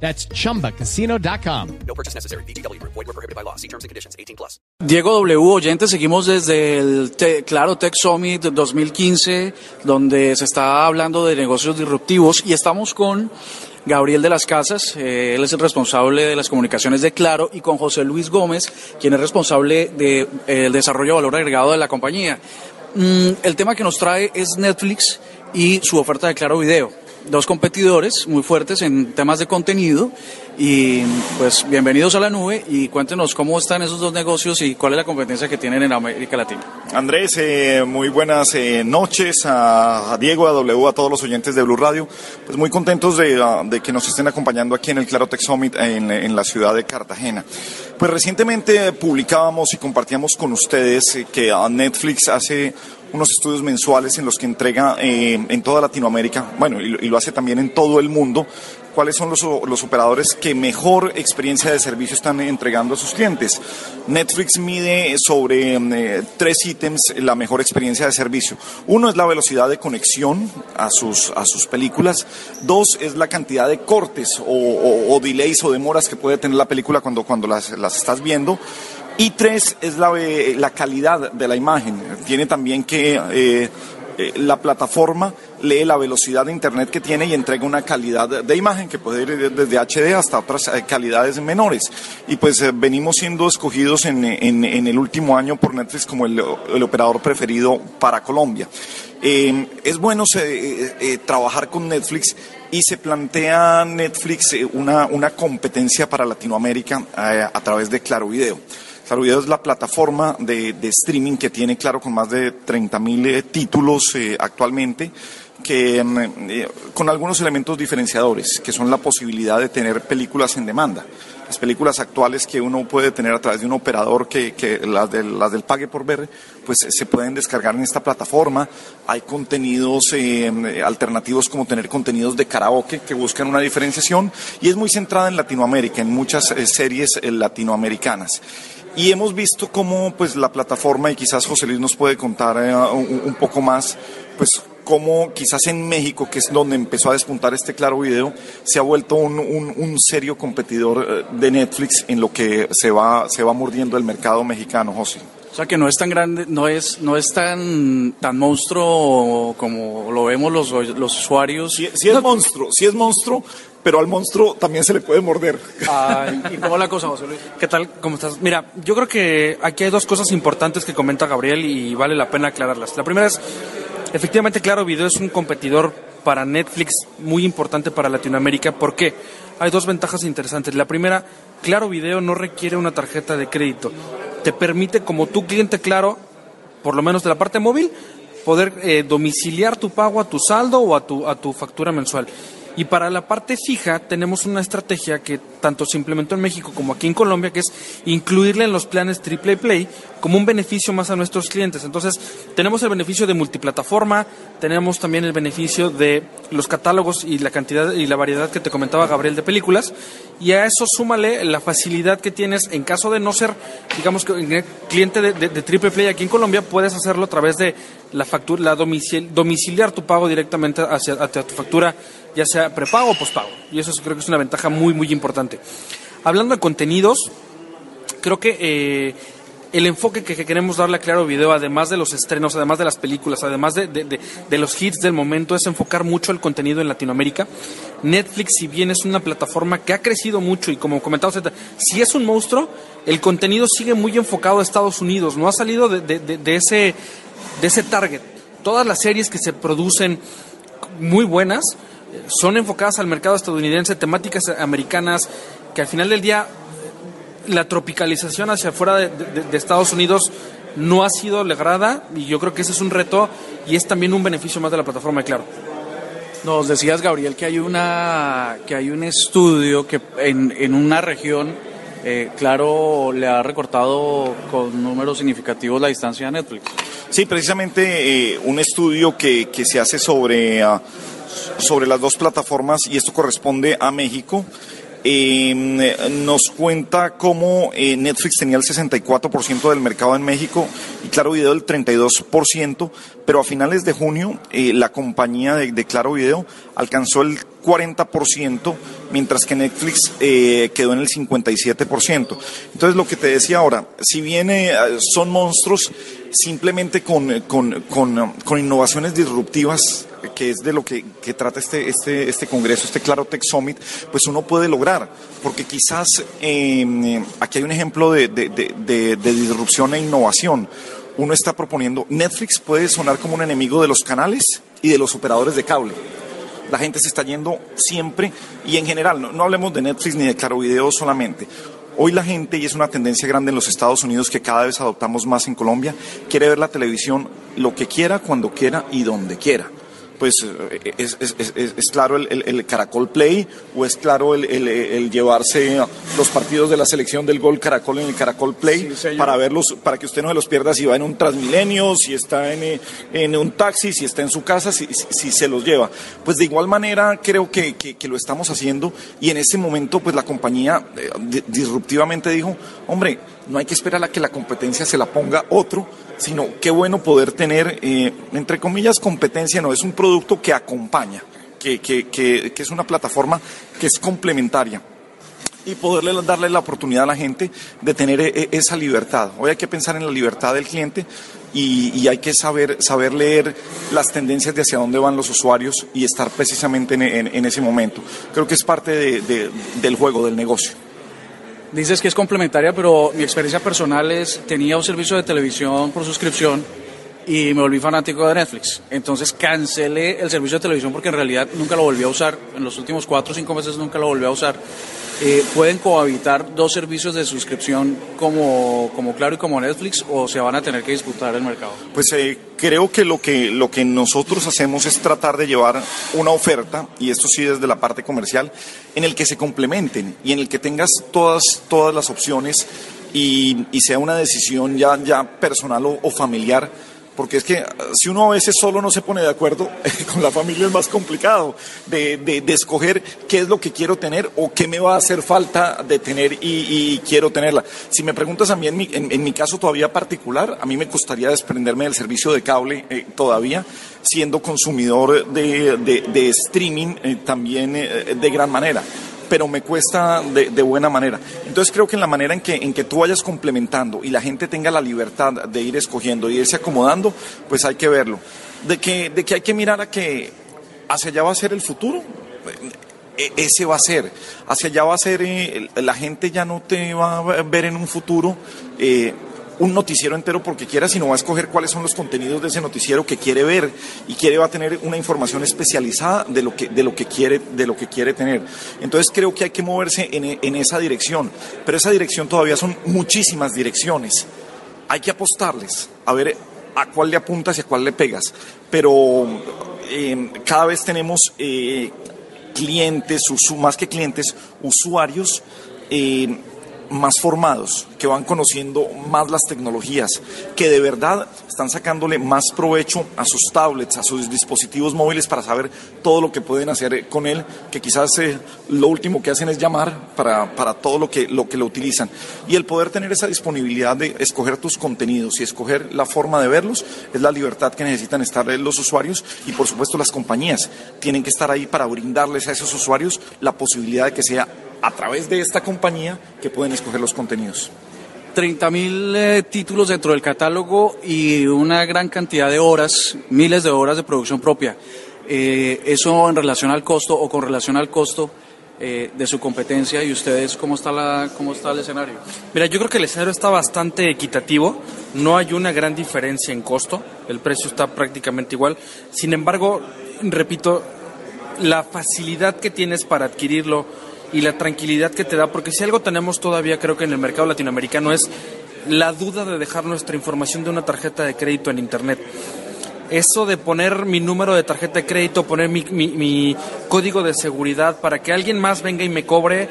That's chumbacasino.com. No purchase necessary. BGW. Void were prohibited by law. See terms and conditions. 18 plus. Diego W. Oyente, seguimos desde el Te- Claro Tech Summit 2015, donde se está hablando de negocios disruptivos y estamos con Gabriel de las Casas, eh, él es el responsable de las comunicaciones de Claro, y con José Luis Gómez, quien es responsable del desarrollo de valor agregado de la compañía. Mm, el tema que nos trae es Netflix y su oferta de Claro Video. Dos competidores muy fuertes en temas de contenido y pues bienvenidos a la nube y cuéntenos cómo están esos dos negocios y cuál es la competencia que tienen en América Latina. Andrés, eh, muy buenas eh, noches a, Diego, a W, a todos los oyentes de Blue Radio. Pues muy contentos de, ah, de que nos estén acompañando aquí en el Claro Tech Summit en, en la ciudad de Cartagena. Pues recientemente publicábamos y compartíamos con ustedes eh, que Netflix hace unos estudios mensuales en los que entrega eh, en toda Latinoamérica, bueno, y, lo- hace también en todo el mundo, cuáles son los, los operadores que mejor experiencia de servicio están entregando a sus clientes. Netflix mide sobre eh, tres ítems la mejor experiencia de servicio. Uno es la velocidad de conexión a sus, a sus películas. Dos es la cantidad de cortes o, o- o delays o demoras que puede tener la película cuando, cuando las, las estás viendo. Y tres es la, eh, la calidad de la imagen. Tiene también que eh, eh, la plataforma lee la velocidad de internet que tiene y entrega una calidad de- imagen que puede ir desde HD hasta otras calidades menores. Y pues venimos siendo escogidos en, el último año por Netflix como el, operador preferido para Colombia. Es bueno trabajar con Netflix y se plantea Netflix una, una competencia para Latinoamérica a través de Claro Video. Claro Video es la plataforma de, streaming que tiene, claro, con más de 30 mil títulos eh, actualmente, que mm, eh, con algunos elementos diferenciadores, que son la posibilidad de tener películas en demanda. Las películas actuales que uno puede tener a través de un operador que, las, del, las del pague por ver, pues eh, se pueden descargar en esta plataforma. Hay contenidos eh, alternativos como tener contenidos de karaoke que buscan una diferenciación y es muy centrada en Latinoamérica, en muchas eh, series eh, latinoamericanas. Y hemos visto cómo pues la plataforma, y quizás José Luis nos puede contar eh, un, un poco más, pues cómo quizás en México, que es donde empezó a despuntar este claro video, se ha vuelto un, un- un serio competidor eh, de Netflix en lo que se va, se va mordiendo el mercado mexicano, José. O sea que no es tan grande, no es, no es tan, tan monstruo como lo vemos los, los usuarios. Sí, sí es monstruo, sí es monstruo, pero al monstruo también se le puede morder. Ay, ¿Y cómo la cosa, José Luis? ¿Qué tal? ¿Cómo estás? Mira, yo creo que aquí hay dos cosas importantes que comenta Gabriel y vale la pena aclararlas. La primera es, efectivamente, Claro Video es un competidor para Netflix muy importante para Latinoamérica. ¿Por qué? Hay dos ventajas interesantes. La primera, Claro Video no requiere una tarjeta de crédito. Te permite, como tu cliente Claro, por lo menos de la parte móvil, poder eh, domiciliar tu pago a tu saldo o a tu, a tu factura mensual. Y para la parte fija tenemos una estrategia que tanto se implementó en México como aquí en Colombia, que es incluirle en los planes Triple Play como un beneficio más a nuestros clientes. Entonces, tenemos el beneficio de multiplataforma, tenemos también el beneficio de los catálogos y la cantidad y la variedad que te comentaba Gabriel de películas, y a eso súmale la facilidad que tienes en caso de no ser, digamos que cliente de Triple Play aquí en Colombia, puedes hacerlo a través de la factura, la domicil- domiciliar tu pago directamente hacia, hacia tu factura, ya sea prepago o pospago. Y eso creo que es una ventaja muy, muy importante. Hablando de contenidos, creo que eh, el enfoque que, que queremos darle a Claro Video, además de los estrenos, además de las películas, además de, de- los hits del momento, es enfocar mucho el contenido en Latinoamérica. Netflix, si bien es una plataforma que ha crecido mucho y como comentaba usted, si es un monstruo, el contenido sigue muy enfocado a Estados Unidos, no ha salido de, ese, de ese target. Todas las series que se producen muy buenas son enfocadas al mercado estadounidense, temáticas americanas, que al final del día la tropicalización hacia afuera de, de- de Estados Unidos no ha sido lograda y yo creo que ese es un reto y es también un beneficio más de la plataforma de Claro. Nos decías, Gabriel, que hay una que hay un estudio que en, en una región eh, claro, le ha recortado con números significativos la distancia a Netflix. Sí, precisamente eh, un estudio que, que se hace sobre, ah, sobre las dos plataformas, y esto corresponde a México, eh, nos cuenta cómo eh, Netflix tenía el 64% del mercado en México Claro Video el 32%, pero a finales de junio eh, la compañía de, Claro Video alcanzó el 40%, mientras que Netflix eh, quedó en el 57%. Entonces lo que te decía ahora, si bien eh, son monstruos, simplemente con, con, con, innovaciones disruptivas que es de lo que, que, trata este, este, este congreso, este Claro Tech Summit, pues uno puede lograr, porque quizás eh, aquí hay un ejemplo de, de, de, de, disrupción e innovación. Uno está proponiendo, Netflix puede sonar como un enemigo de los canales y de los operadores de cable. La gente se está yendo siempre y en general, no, hablemos de Netflix ni de Claro Video solamente. Hoy la gente, y es una tendencia grande en los Estados Unidos que cada vez adoptamos más en Colombia, quiere ver la televisión lo que quiera, cuando quiera y donde quiera pues es, es, es, es claro el, el, el, Caracol Play o es claro el, el, llevarse los partidos de la selección del gol Caracol en el Caracol Play sí, para verlos, para que usted no se los pierda si va en un Transmilenio, si está en, en un taxi, si está en su casa, si, si, si, se los lleva. Pues de igual manera creo que, que, que lo estamos haciendo y en ese momento pues la compañía eh, disruptivamente dijo, hombre, no hay que esperar a que la competencia se la ponga otro, sino qué bueno poder tener, eh, entre comillas, competencia, no, es un producto que acompaña, que, que, que, es una plataforma que es complementaria y poderle darle la oportunidad a la gente de tener e, esa libertad. Hoy hay que pensar en la libertad del cliente y, hay que saber, saber leer las tendencias de hacia dónde van los usuarios y estar precisamente en, ese momento. Creo que es parte de, de, del juego, del negocio. Dices que es complementaria, pero mi experiencia personal es, tenía un servicio de televisión por suscripción y me volví fanático de Netflix. Entonces cancelé el servicio de televisión porque en realidad nunca lo volví a usar. En los últimos cuatro o cinco meses nunca lo volví a usar. Eh, ¿Pueden cohabitar dos servicios de suscripción como, como Claro y como Netflix o se van a tener que disputar el mercado? Pues eh, creo que lo, que lo que nosotros hacemos es tratar de llevar una oferta, y esto sí desde la parte comercial, en el que se complementen y en el que tengas todas, todas las opciones y, sea una decisión ya, ya personal o familiar porque es que si uno a veces solo no se pone de acuerdo, con la familia es más complicado de, de, escoger qué es lo que quiero tener o qué me va a hacer falta de tener y, quiero tenerla. Si me preguntas a mí, en mi, en mi, caso todavía particular, a mí me costaría desprenderme del servicio de cable eh, todavía, siendo consumidor de, de streaming eh, también eh, de gran manera pero me cuesta de, de, buena manera. Entonces creo que en la manera en que, en que tú vayas complementando y la gente tenga la libertad de ir escogiendo y irse acomodando, pues hay que verlo. De que, de que hay que mirar a que hacia allá va a ser el futuro. Ese va a ser, hacia allá va a ser, eh, la gente ya no te va a ver en un futuro eh, un noticiero entero porque quiera, sino va a escoger cuáles son los contenidos de ese noticiero que quiere ver y quiere va a tener una información especializada de lo que, de lo que, quiere, de lo que quiere tener. Entonces creo que hay que moverse en, en esa dirección, pero esa dirección todavía son muchísimas direcciones. Hay que apostarles, a ver a cuál le apuntas y a cuál le pegas, pero eh, cada vez tenemos eh, clientes, más que clientes, usuarios. Eh, más formados, que van conociendo más las tecnologías, que de verdad están sacándole más provecho a sus tablets, a sus dispositivos móviles para saber todo lo que pueden hacer con él, que quizás eh, lo último que hacen es llamar para, para todo lo que, lo que lo utilizan. Y el poder tener esa disponibilidad de escoger tus contenidos y escoger la forma de verlos es la libertad que necesitan estar los usuarios y por supuesto las compañías tienen que estar ahí para brindarles a esos usuarios la posibilidad de que sea a través de esta compañía que pueden escoger los contenidos. 30 mil eh, títulos dentro del catálogo y una gran cantidad de horas, miles de horas de producción propia. Eh, eso en relación al costo o con relación al costo eh, de su competencia y ustedes, ¿cómo está, la, ¿cómo está el escenario? Mira, yo creo que el escenario está bastante equitativo, no hay una gran diferencia en costo, el precio está prácticamente igual. Sin embargo, repito, la facilidad que tienes para adquirirlo, y la tranquilidad que te da, porque si algo tenemos todavía creo que en el mercado latinoamericano es la duda de dejar nuestra información de una tarjeta de crédito en Internet. Eso de poner mi número de tarjeta de crédito, poner mi, código de seguridad para que alguien más venga y me cobre, eh,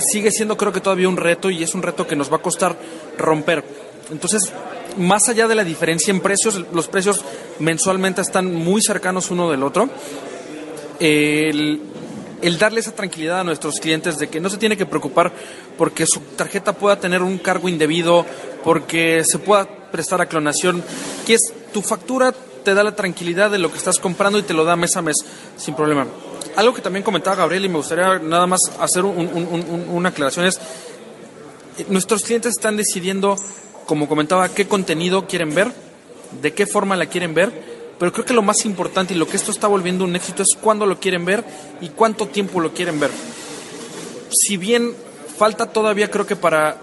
sigue siendo creo que todavía un reto y es un reto que nos va a costar romper. Entonces, más allá de la diferencia en precios, los precios mensualmente están muy cercanos uno del otro. El, el darle esa tranquilidad a nuestros clientes de que no se tiene que preocupar porque su tarjeta pueda tener un cargo indebido, porque se pueda prestar a clonación, que es tu factura te da la tranquilidad de lo que estás comprando y te lo da mes a mes sin problema. Algo que también comentaba Gabriel y me gustaría nada más hacer un- un- un- una aclaración es, eh, nuestros clientes están decidiendo, como comentaba, qué contenido quieren ver, de qué forma la quieren ver, pero creo que lo más importante y lo que esto está volviendo un éxito es cuándo lo quieren ver y cuánto tiempo lo quieren ver. Si bien falta todavía creo que para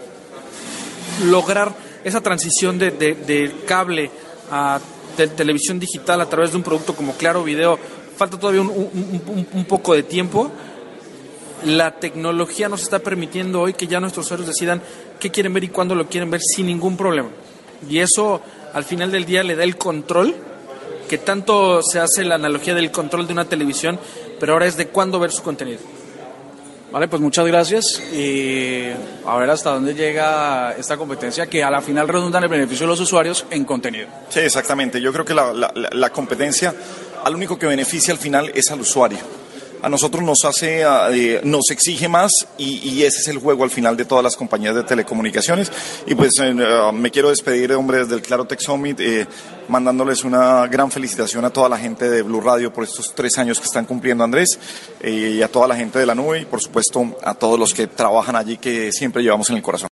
lograr esa transición de, de- cable a te- televisión digital a través de un producto como Claro Video, falta todavía un- un- un poco de tiempo. La tecnología nos está permitiendo hoy que ya nuestros usuarios decidan qué quieren ver y cuándo lo quieren ver sin ningún problema. Y eso al final del día le da el control, que tanto se hace la analogía del control de una televisión, pero ahora es de cuándo ver su contenido. Vale, pues muchas gracias y a ver hasta dónde llega esta competencia que a la final redunda en el beneficio de los usuarios en contenido. Sí, exactamente. Yo creo que la, la- competencia al único que beneficia al final es al usuario. A nosotros nos hace, ah, eh, nos exige más y, y ese es el juego al final de todas las compañías de telecomunicaciones. Y pues eh, ah, me quiero despedir, hombre, desde el Claro Tech Summit, eh, mandándoles una gran felicitación a toda la gente de Blue Radio por estos tres años que están cumpliendo Andrés y a toda la gente de la nube y por supuesto a todos los que trabajan allí que siempre llevamos en el corazón.